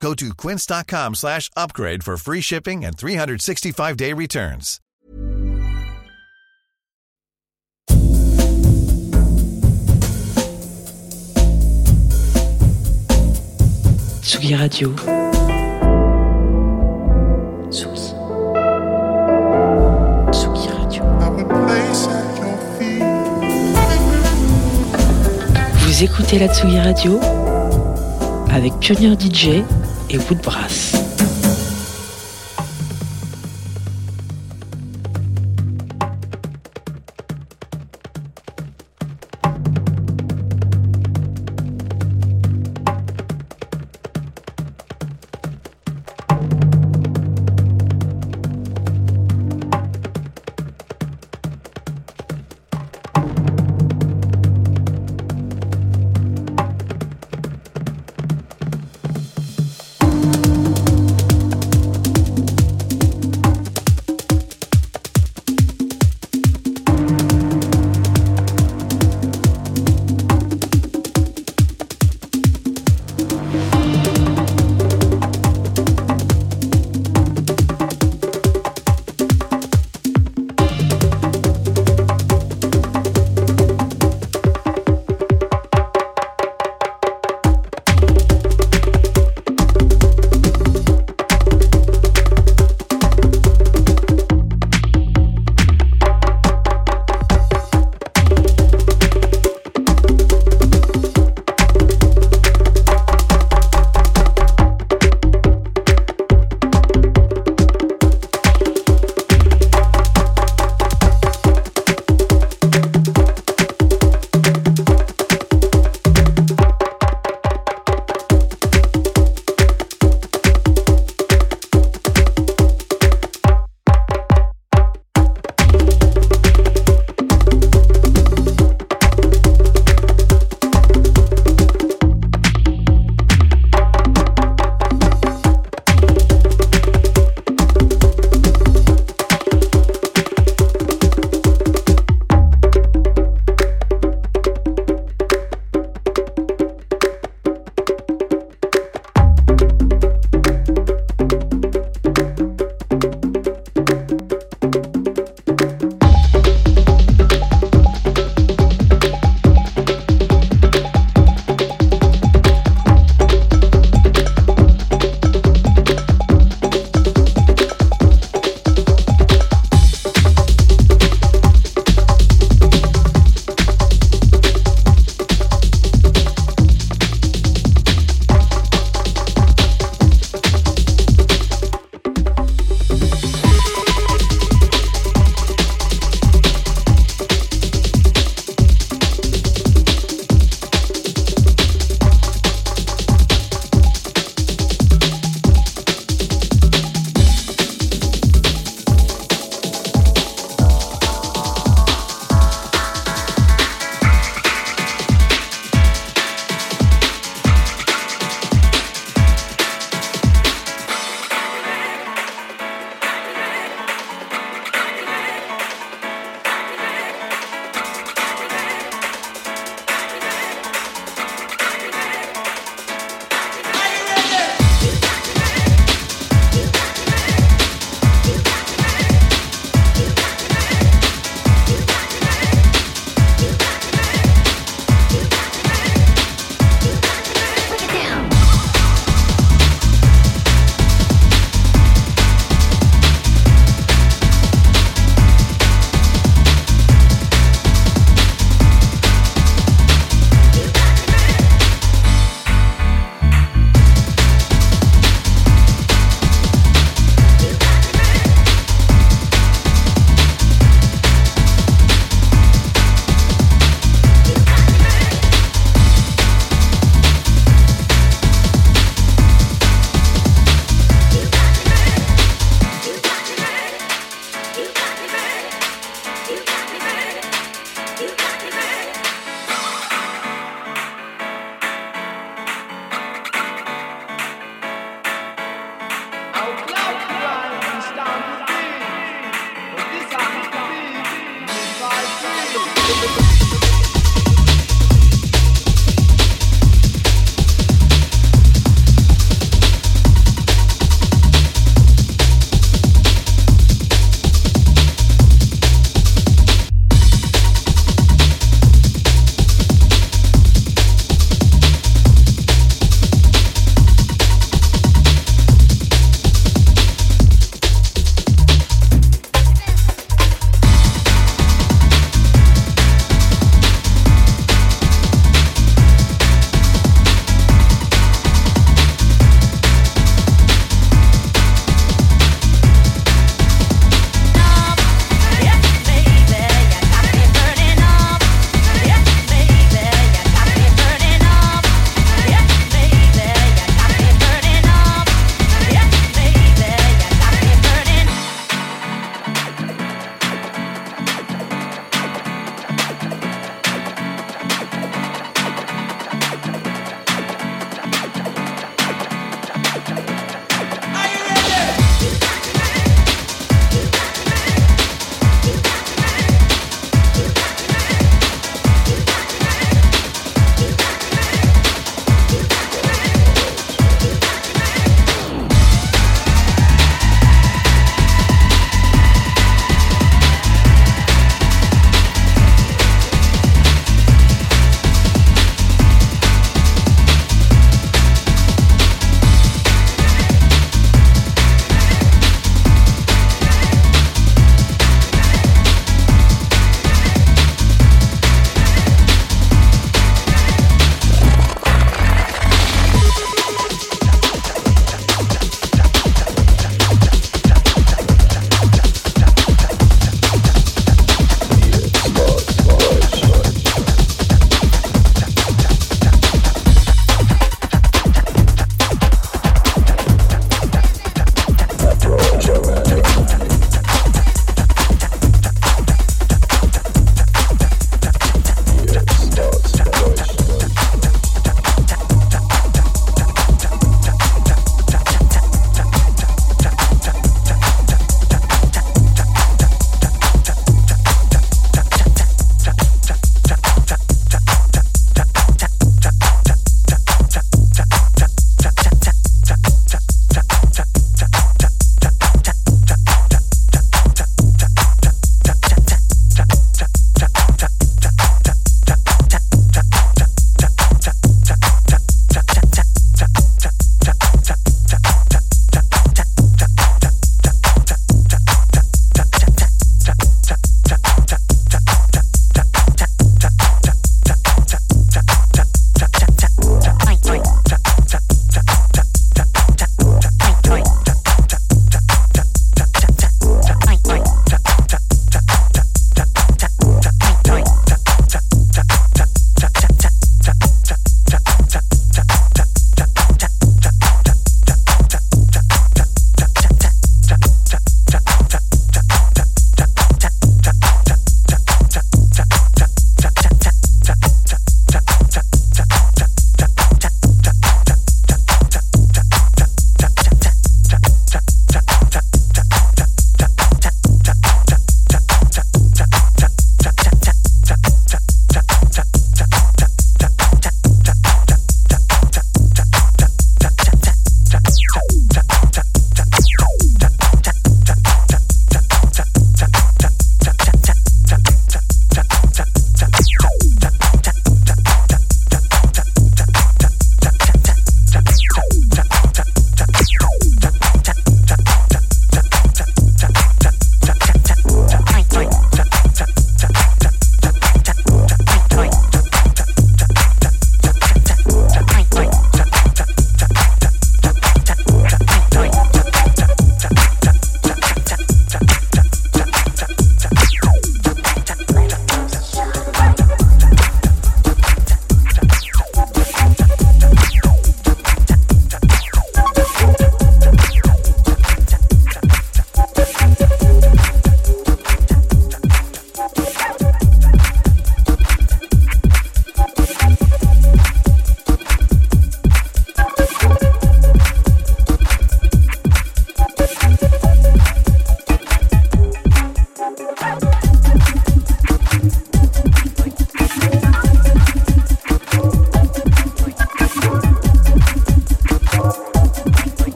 Go to quince.com slash upgrade for free shipping and 365-day returns. Tsugi Radio. Tsugi. Tsugi Radio. Vous écoutez la Tsugi Radio avec Pionnier DJ et Woodbrass.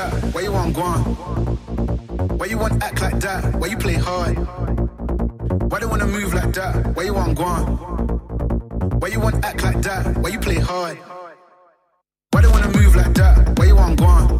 that? Why you want gone? Why you want act like that? Why you play hard? Why you wanna move like that? Why you want gone? Why you want act like that? Why you play hard? Why you wanna move like that? Why you want gone?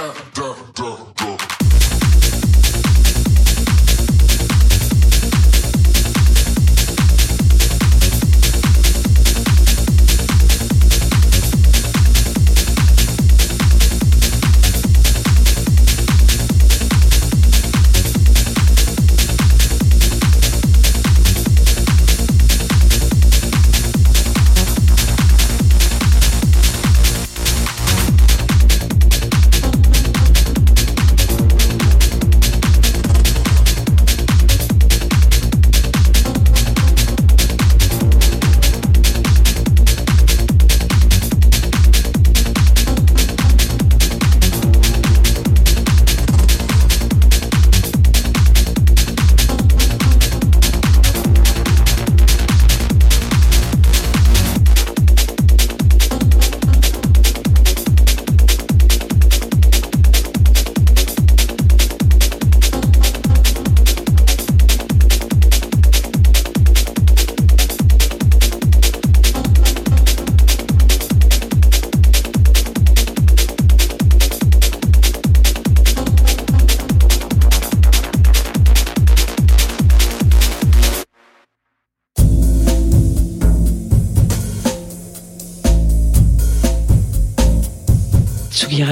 up.